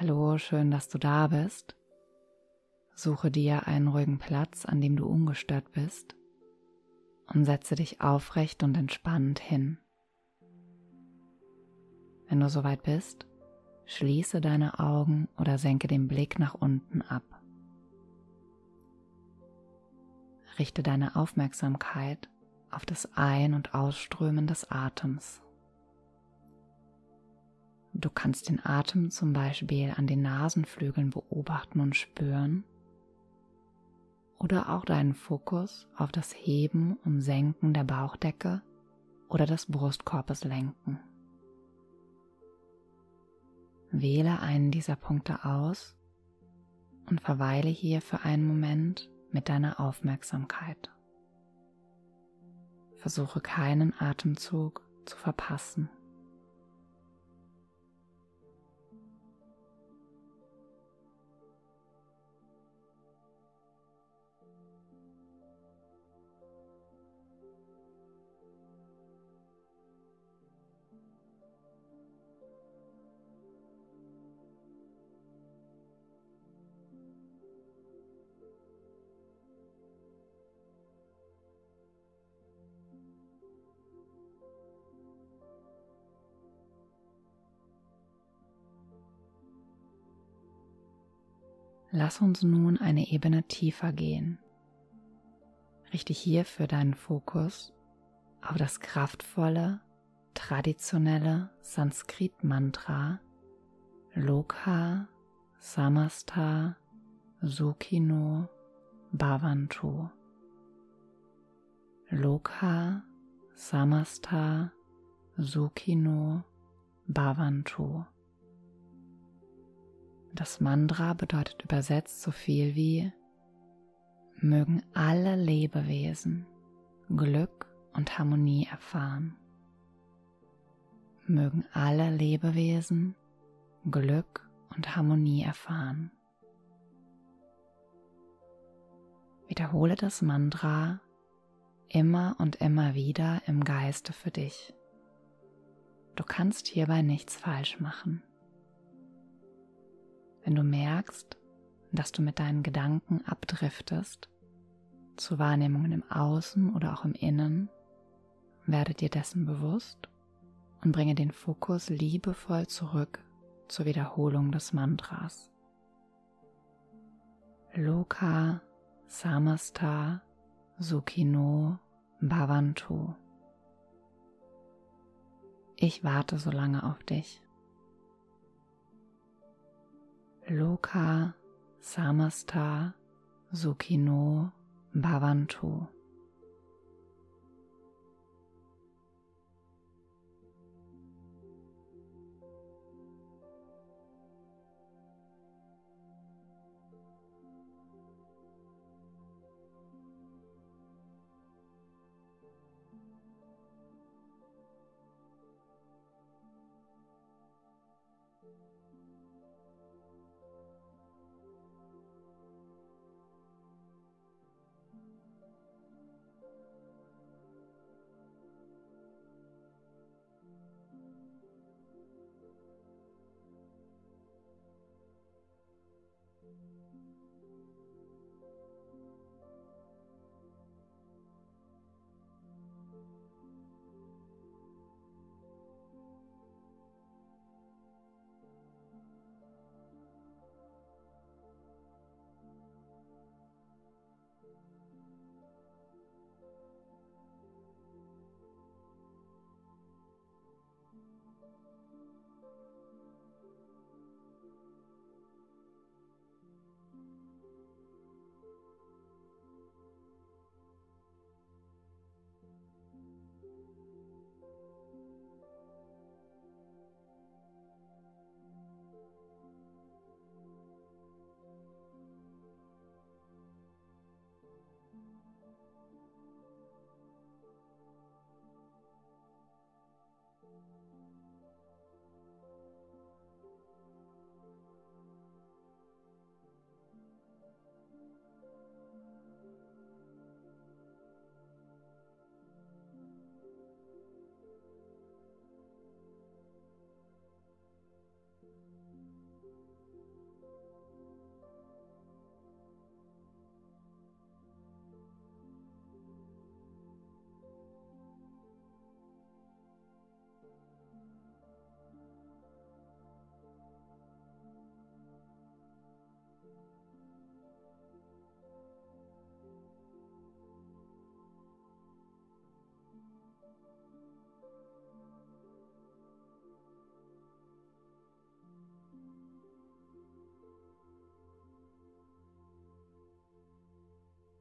Hallo, schön, dass du da bist. Suche dir einen ruhigen Platz, an dem du ungestört bist und setze dich aufrecht und entspannt hin. Wenn du soweit bist, schließe deine Augen oder senke den Blick nach unten ab. Richte deine Aufmerksamkeit auf das Ein- und Ausströmen des Atems. Du kannst den Atem zum Beispiel an den Nasenflügeln beobachten und spüren oder auch deinen Fokus auf das Heben und Senken der Bauchdecke oder des Brustkorbes lenken. Wähle einen dieser Punkte aus und verweile hier für einen Moment mit deiner Aufmerksamkeit. Versuche keinen Atemzug zu verpassen. Lass uns nun eine Ebene tiefer gehen. Richte hierfür deinen Fokus auf das kraftvolle, traditionelle Sanskrit-Mantra Loka Samasta Sukhino Bhavantu. Loka Samasta Sukhino Bhavantu. Das Mantra bedeutet übersetzt so viel wie mögen alle Lebewesen Glück und Harmonie erfahren. Mögen alle Lebewesen Glück und Harmonie erfahren. Wiederhole das Mantra immer und immer wieder im Geiste für dich. Du kannst hierbei nichts falsch machen. Wenn du merkst, dass du mit deinen Gedanken abdriftest zu Wahrnehmungen im Außen oder auch im Innen, werde dir dessen bewusst und bringe den Fokus liebevoll zurück zur Wiederholung des Mantras. Loka Samasta Sukino Bhavantu. Ich warte so lange auf dich. Loka Samasta Sukhino Bhavantu.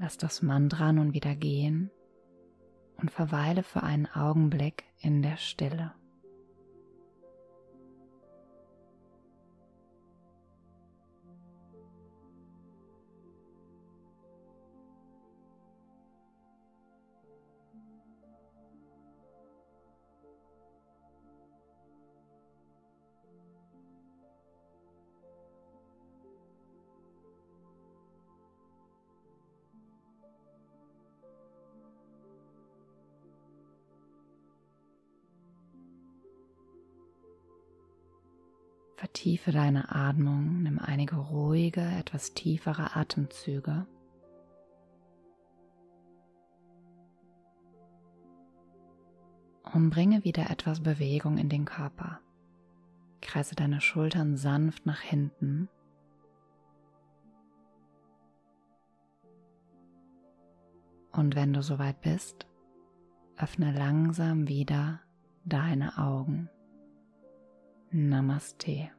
Lass das Mantra nun wieder gehen und verweile für einen Augenblick in der Stille. Vertiefe deine Atmung, nimm einige ruhige, etwas tiefere Atemzüge. Und bringe wieder etwas Bewegung in den Körper. Kreise deine Schultern sanft nach hinten. Und wenn du soweit bist, öffne langsam wieder deine Augen. Namaste.